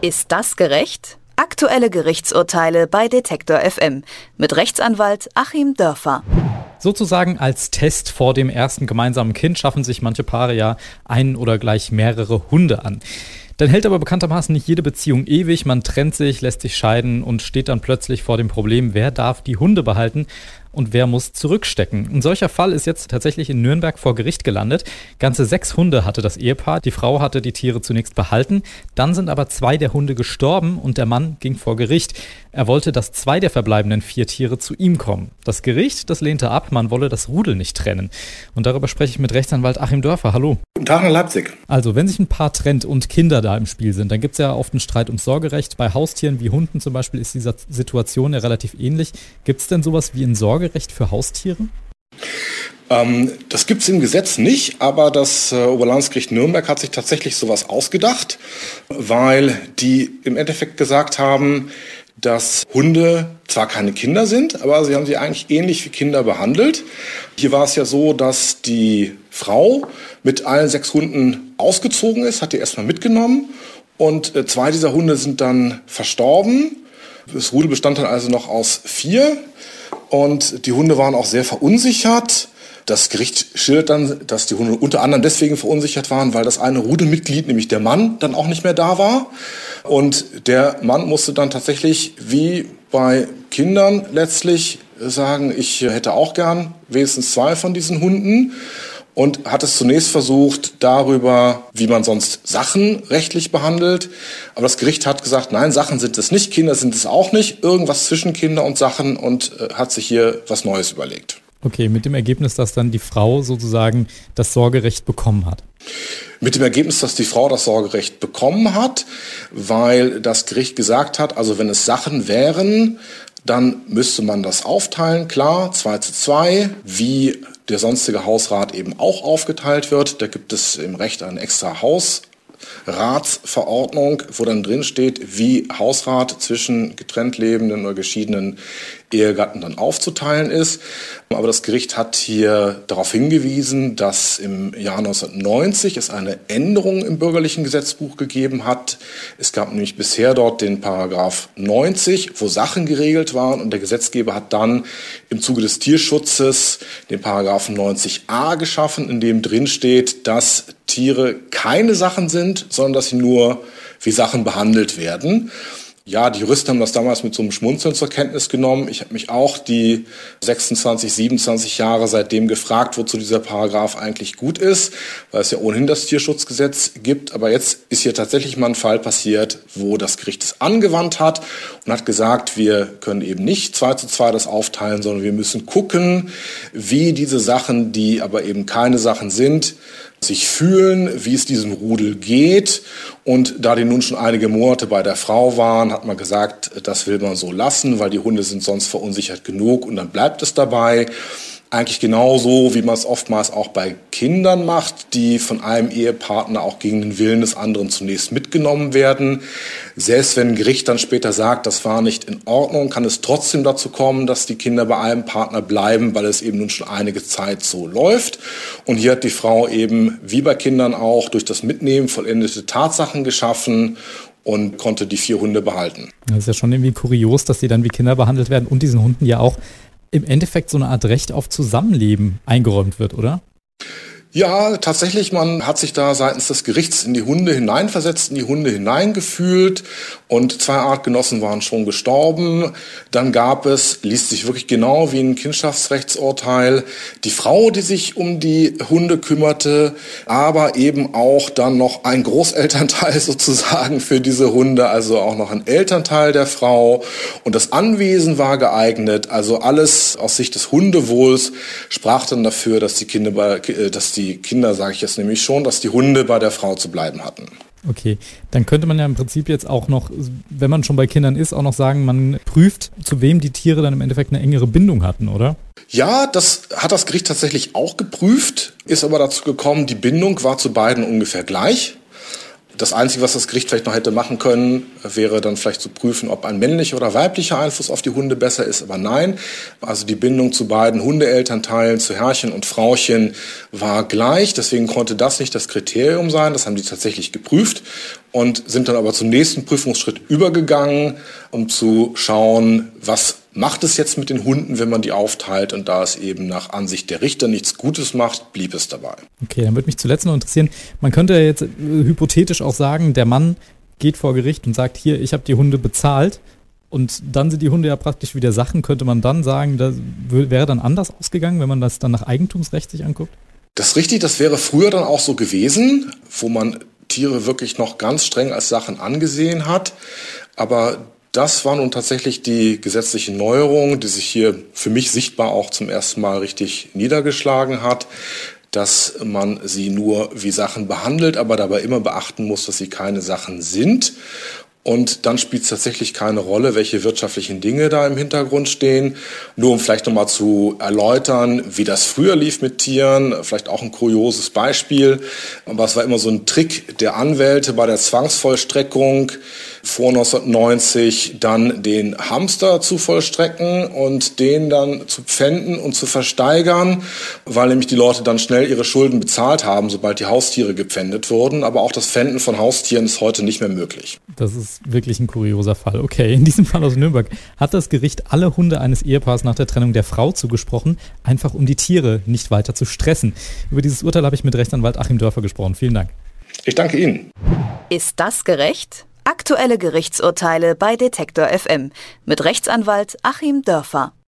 Ist das gerecht? Aktuelle Gerichtsurteile bei Detektor FM mit Rechtsanwalt Achim Dörfer. Sozusagen als Test vor dem ersten gemeinsamen Kind schaffen sich manche Paare ja einen oder gleich mehrere Hunde an. Dann hält aber bekanntermaßen nicht jede Beziehung ewig. Man trennt sich, lässt sich scheiden und steht dann plötzlich vor dem Problem, wer darf die Hunde behalten und wer muss zurückstecken. Ein solcher Fall ist jetzt tatsächlich in Nürnberg vor Gericht gelandet. Ganze sechs Hunde hatte das Ehepaar. Die Frau hatte die Tiere zunächst behalten. Dann sind aber zwei der Hunde gestorben und der Mann ging vor Gericht. Er wollte, dass zwei der verbleibenden vier Tiere zu ihm kommen. Das Gericht, das lehnte ab, man wolle das Rudel nicht trennen. Und darüber spreche ich mit Rechtsanwalt Achim Dörfer. Hallo. Guten Tag nach Leipzig. Also, wenn sich ein Paar trennt und Kinder da im Spiel sind, dann gibt es ja oft einen Streit ums Sorgerecht. Bei Haustieren wie Hunden zum Beispiel ist dieser Situation ja relativ ähnlich. Gibt es denn sowas wie ein Sorgerecht für Haustiere? Ähm, das gibt es im Gesetz nicht, aber das äh, Oberlandesgericht Nürnberg hat sich tatsächlich sowas ausgedacht, weil die im Endeffekt gesagt haben, dass Hunde zwar keine Kinder sind, aber sie haben sie eigentlich ähnlich wie Kinder behandelt. Hier war es ja so, dass die Frau mit allen sechs Hunden ausgezogen ist, hat die erstmal mitgenommen und äh, zwei dieser Hunde sind dann verstorben. Das Rudel bestand dann also noch aus vier und die Hunde waren auch sehr verunsichert. Das Gericht schildert dann, dass die Hunde unter anderem deswegen verunsichert waren, weil das eine Rudelmitglied, nämlich der Mann, dann auch nicht mehr da war. Und der Mann musste dann tatsächlich, wie bei Kindern letztlich, sagen, ich hätte auch gern wenigstens zwei von diesen Hunden und hat es zunächst versucht darüber, wie man sonst Sachen rechtlich behandelt. Aber das Gericht hat gesagt, nein, Sachen sind es nicht, Kinder sind es auch nicht, irgendwas zwischen Kinder und Sachen und äh, hat sich hier was Neues überlegt. Okay, mit dem Ergebnis, dass dann die Frau sozusagen das Sorgerecht bekommen hat. Mit dem Ergebnis, dass die Frau das Sorgerecht bekommen hat, weil das Gericht gesagt hat, also wenn es Sachen wären, dann müsste man das aufteilen, klar, 2 zu 2, wie der sonstige Hausrat eben auch aufgeteilt wird. Da gibt es im Recht ein extra Haus. Ratsverordnung, wo dann drin steht, wie Hausrat zwischen getrennt lebenden oder geschiedenen Ehegatten dann aufzuteilen ist. Aber das Gericht hat hier darauf hingewiesen, dass im Jahr 1990 es eine Änderung im bürgerlichen Gesetzbuch gegeben hat. Es gab nämlich bisher dort den Paragraph 90, wo Sachen geregelt waren und der Gesetzgeber hat dann im Zuge des Tierschutzes den Paragraphen 90a geschaffen, in dem drin steht, dass Tiere keine Sachen sind, sondern dass sie nur wie Sachen behandelt werden. Ja, die Juristen haben das damals mit so einem Schmunzeln zur Kenntnis genommen. Ich habe mich auch die 26, 27 Jahre seitdem gefragt, wozu dieser Paragraph eigentlich gut ist, weil es ja ohnehin das Tierschutzgesetz gibt. Aber jetzt ist hier tatsächlich mal ein Fall passiert, wo das Gericht es angewandt hat und hat gesagt, wir können eben nicht zwei zu zwei das aufteilen, sondern wir müssen gucken, wie diese Sachen, die aber eben keine Sachen sind, sich fühlen, wie es diesem Rudel geht. Und da die nun schon einige Monate bei der Frau waren, hat man gesagt, das will man so lassen, weil die Hunde sind sonst verunsichert genug und dann bleibt es dabei eigentlich genauso, wie man es oftmals auch bei Kindern macht, die von einem Ehepartner auch gegen den Willen des anderen zunächst mitgenommen werden. Selbst wenn ein Gericht dann später sagt, das war nicht in Ordnung, kann es trotzdem dazu kommen, dass die Kinder bei einem Partner bleiben, weil es eben nun schon einige Zeit so läuft. Und hier hat die Frau eben, wie bei Kindern auch, durch das Mitnehmen vollendete Tatsachen geschaffen und konnte die vier Hunde behalten. Das ist ja schon irgendwie kurios, dass sie dann wie Kinder behandelt werden und diesen Hunden ja auch im Endeffekt so eine Art Recht auf Zusammenleben eingeräumt wird, oder? Ja, tatsächlich, man hat sich da seitens des Gerichts in die Hunde hineinversetzt, in die Hunde hineingefühlt und zwei Artgenossen waren schon gestorben. Dann gab es, liest sich wirklich genau wie ein Kindschaftsrechtsurteil, die Frau, die sich um die Hunde kümmerte, aber eben auch dann noch ein Großelternteil sozusagen für diese Hunde, also auch noch ein Elternteil der Frau und das Anwesen war geeignet, also alles aus Sicht des Hundewohls sprach dann dafür, dass die Kinder, äh, dass die Kinder, sage ich jetzt nämlich schon, dass die Hunde bei der Frau zu bleiben hatten. Okay, dann könnte man ja im Prinzip jetzt auch noch, wenn man schon bei Kindern ist, auch noch sagen, man prüft, zu wem die Tiere dann im Endeffekt eine engere Bindung hatten, oder? Ja, das hat das Gericht tatsächlich auch geprüft, ist aber dazu gekommen, die Bindung war zu beiden ungefähr gleich. Das Einzige, was das Gericht vielleicht noch hätte machen können, wäre dann vielleicht zu prüfen, ob ein männlicher oder weiblicher Einfluss auf die Hunde besser ist. Aber nein, also die Bindung zu beiden Hundeelternteilen, zu Herrchen und Frauchen, war gleich. Deswegen konnte das nicht das Kriterium sein. Das haben die tatsächlich geprüft und sind dann aber zum nächsten Prüfungsschritt übergegangen, um zu schauen, was macht es jetzt mit den Hunden, wenn man die aufteilt und da es eben nach Ansicht der Richter nichts Gutes macht, blieb es dabei. Okay, dann würde mich zuletzt noch interessieren, man könnte jetzt äh, hypothetisch auch sagen, der Mann geht vor Gericht und sagt, hier, ich habe die Hunde bezahlt und dann sind die Hunde ja praktisch wieder Sachen, könnte man dann sagen, das wäre dann anders ausgegangen, wenn man das dann nach Eigentumsrecht sich anguckt? Das ist richtig, das wäre früher dann auch so gewesen, wo man Tiere wirklich noch ganz streng als Sachen angesehen hat. Aber das war nun tatsächlich die gesetzliche Neuerung, die sich hier für mich sichtbar auch zum ersten Mal richtig niedergeschlagen hat, dass man sie nur wie Sachen behandelt, aber dabei immer beachten muss, dass sie keine Sachen sind. Und dann spielt es tatsächlich keine Rolle, welche wirtschaftlichen Dinge da im Hintergrund stehen. Nur um vielleicht nochmal zu erläutern, wie das früher lief mit Tieren, vielleicht auch ein kurioses Beispiel. Aber es war immer so ein Trick der Anwälte bei der Zwangsvollstreckung vor 1990 dann den Hamster zu vollstrecken und den dann zu pfänden und zu versteigern, weil nämlich die Leute dann schnell ihre Schulden bezahlt haben, sobald die Haustiere gepfändet wurden. Aber auch das Pfänden von Haustieren ist heute nicht mehr möglich. Das ist wirklich ein kurioser Fall. Okay, in diesem Fall aus Nürnberg hat das Gericht alle Hunde eines Ehepaars nach der Trennung der Frau zugesprochen, einfach um die Tiere nicht weiter zu stressen. Über dieses Urteil habe ich mit Rechtsanwalt Achim Dörfer gesprochen. Vielen Dank. Ich danke Ihnen. Ist das gerecht? Aktuelle Gerichtsurteile bei Detektor FM mit Rechtsanwalt Achim Dörfer.